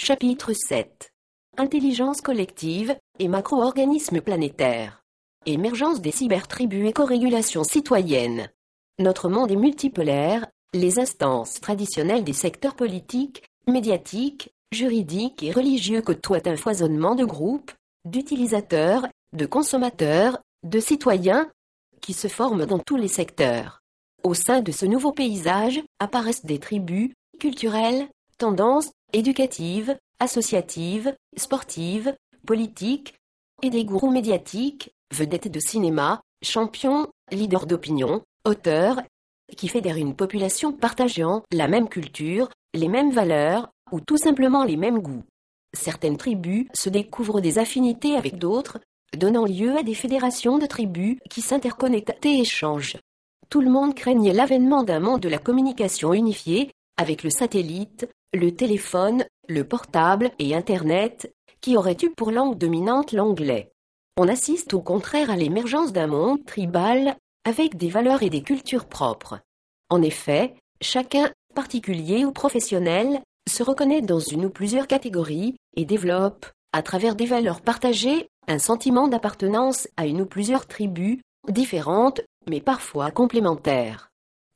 Chapitre 7 Intelligence collective et macro-organismes planétaires. Émergence des cybertribus et corrégulation citoyenne. Notre monde est multipolaire, les instances traditionnelles des secteurs politiques, médiatiques, juridiques et religieux côtoient un foisonnement de groupes, d'utilisateurs, de consommateurs, de citoyens, qui se forment dans tous les secteurs. Au sein de ce nouveau paysage apparaissent des tribus, culturelles, tendances, éducatives, associatives, sportives, politiques, et des gourous médiatiques, vedettes de cinéma, champions, leaders d'opinion, auteurs, qui fédèrent une population partageant la même culture, les mêmes valeurs, ou tout simplement les mêmes goûts. Certaines tribus se découvrent des affinités avec d'autres, donnant lieu à des fédérations de tribus qui s'interconnectent et échangent. Tout le monde craignait l'avènement d'un monde de la communication unifiée, avec le satellite, le téléphone, le portable et Internet, qui aurait eu pour langue dominante l'anglais. On assiste au contraire à l'émergence d'un monde tribal, avec des valeurs et des cultures propres. En effet, chacun, particulier ou professionnel, se reconnaît dans une ou plusieurs catégories et développe, à travers des valeurs partagées, un sentiment d'appartenance à une ou plusieurs tribus, différentes, mais parfois complémentaires.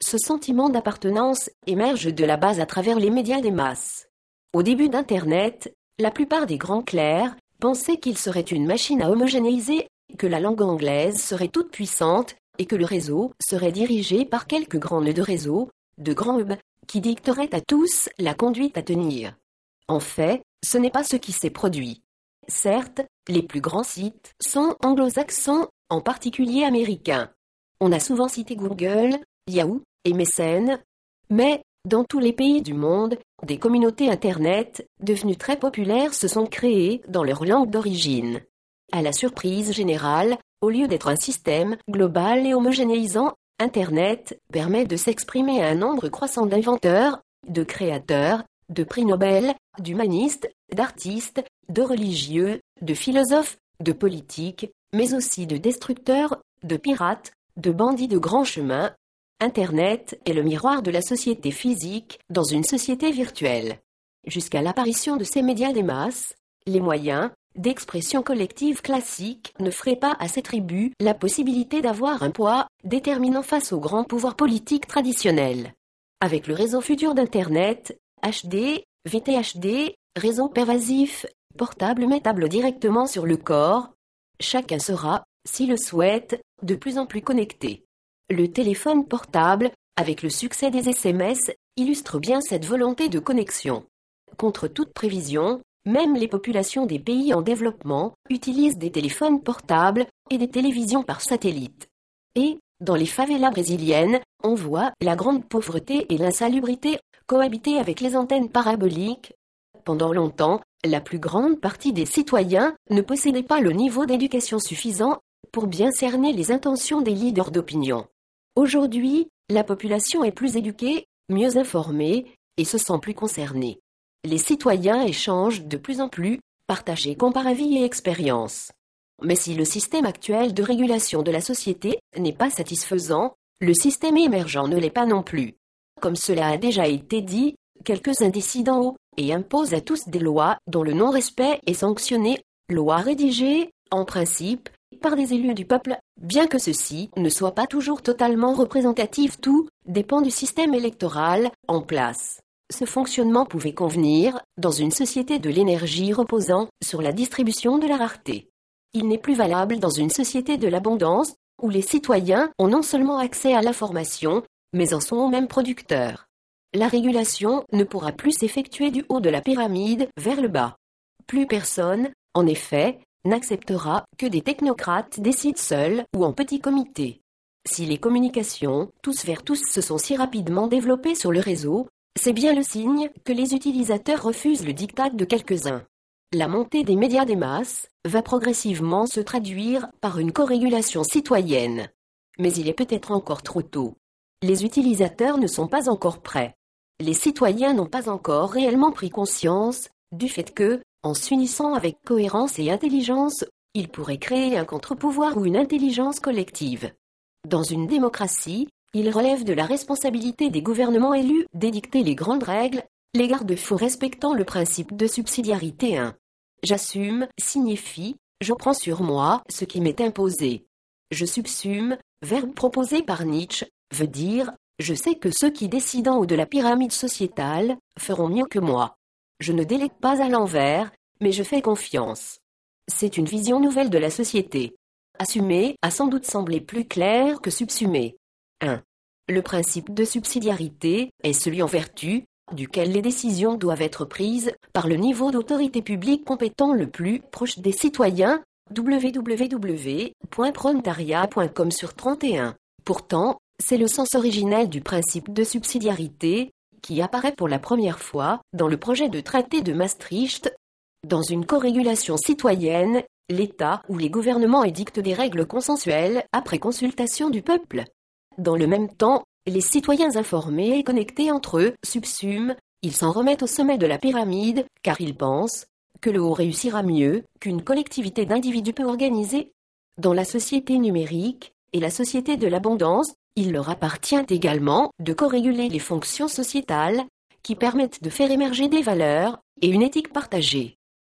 Ce sentiment d'appartenance émerge de la base à travers les médias des masses. Au début d'Internet, la plupart des grands clercs pensaient qu'il serait une machine à homogénéiser, que la langue anglaise serait toute puissante, et que le réseau serait dirigé par quelques grands nœuds de réseau, de grands hubs, qui dicteraient à tous la conduite à tenir. En fait, ce n'est pas ce qui s'est produit. Certes, les plus grands sites sont anglo-saxons, en particulier américains. On a souvent cité Google, Yahoo et MSN, mais, dans tous les pays du monde, des communautés Internet, devenues très populaires, se sont créées dans leur langue d'origine. À la surprise générale, au lieu d'être un système global et homogénéisant, Internet permet de s'exprimer à un nombre croissant d'inventeurs, de créateurs, de prix Nobel, d'humanistes, d'artistes, de religieux, de philosophes, de politiques, mais aussi de destructeurs, de pirates, de bandits de grand chemin. Internet est le miroir de la société physique dans une société virtuelle. Jusqu'à l'apparition de ces médias des masses, les moyens d'expression collective classique ne feraient pas à ces tribus la possibilité d'avoir un poids déterminant face aux grands pouvoirs politiques traditionnels. Avec le réseau futur d'Internet, HD, VTHD, réseau pervasif, portable mettable directement sur le corps, chacun sera, s'il le souhaite, de plus en plus connecté. Le téléphone portable, avec le succès des SMS, illustre bien cette volonté de connexion. Contre toute prévision, même les populations des pays en développement utilisent des téléphones portables et des télévisions par satellite. Et, dans les favelas brésiliennes, on voit la grande pauvreté et l'insalubrité cohabiter avec les antennes paraboliques. Pendant longtemps, la plus grande partie des citoyens ne possédait pas le niveau d'éducation suffisant pour bien cerner les intentions des leaders d'opinion. Aujourd'hui, la population est plus éduquée, mieux informée, et se sent plus concernée. Les citoyens échangent de plus en plus, partagés compare avis et expérience. Mais si le système actuel de régulation de la société n'est pas satisfaisant, le système émergent ne l'est pas non plus. Comme cela a déjà été dit, quelques-uns décident et imposent à tous des lois dont le non-respect est sanctionné, lois rédigées, en principe, par des élus du peuple, bien que ceci ne soit pas toujours totalement représentatif, tout dépend du système électoral en place. Ce fonctionnement pouvait convenir dans une société de l'énergie reposant sur la distribution de la rareté. Il n'est plus valable dans une société de l'abondance, où les citoyens ont non seulement accès à l'information, mais en sont même producteurs. La régulation ne pourra plus s'effectuer du haut de la pyramide vers le bas. Plus personne, en effet, n'acceptera que des technocrates décident seuls ou en petit comité. Si les communications, tous vers tous, se sont si rapidement développées sur le réseau, c'est bien le signe que les utilisateurs refusent le diktat de quelques-uns. La montée des médias des masses va progressivement se traduire par une corrégulation citoyenne. Mais il est peut-être encore trop tôt. Les utilisateurs ne sont pas encore prêts. Les citoyens n'ont pas encore réellement pris conscience du fait que, en s'unissant avec cohérence et intelligence, ils pourraient créer un contre-pouvoir ou une intelligence collective. Dans une démocratie, il relève de la responsabilité des gouvernements élus d'édicter les grandes règles, Les garde-fous respectant le principe de subsidiarité 1. J'assume signifie je prends sur moi ce qui m'est imposé. Je subsume, verbe proposé par Nietzsche, veut dire je sais que ceux qui décident en haut de la pyramide sociétale feront mieux que moi. Je ne délègue pas à l'envers, mais je fais confiance. C'est une vision nouvelle de la société. Assumer a sans doute semblé plus clair que subsumer. 1. Le principe de subsidiarité est celui en vertu duquel les décisions doivent être prises par le niveau d'autorité publique compétent le plus proche des citoyens www.prontaria.com sur 31. Pourtant, c'est le sens originel du principe de subsidiarité qui apparaît pour la première fois dans le projet de traité de Maastricht. Dans une corégulation citoyenne, l'État ou les gouvernements édictent des règles consensuelles après consultation du peuple. Dans le même temps, les citoyens informés et connectés entre eux subsument, ils s'en remettent au sommet de la pyramide, car ils pensent que le haut réussira mieux qu'une collectivité d'individus peu organisés. Dans la société numérique et la société de l'abondance, il leur appartient également de corréguler les fonctions sociétales qui permettent de faire émerger des valeurs et une éthique partagée.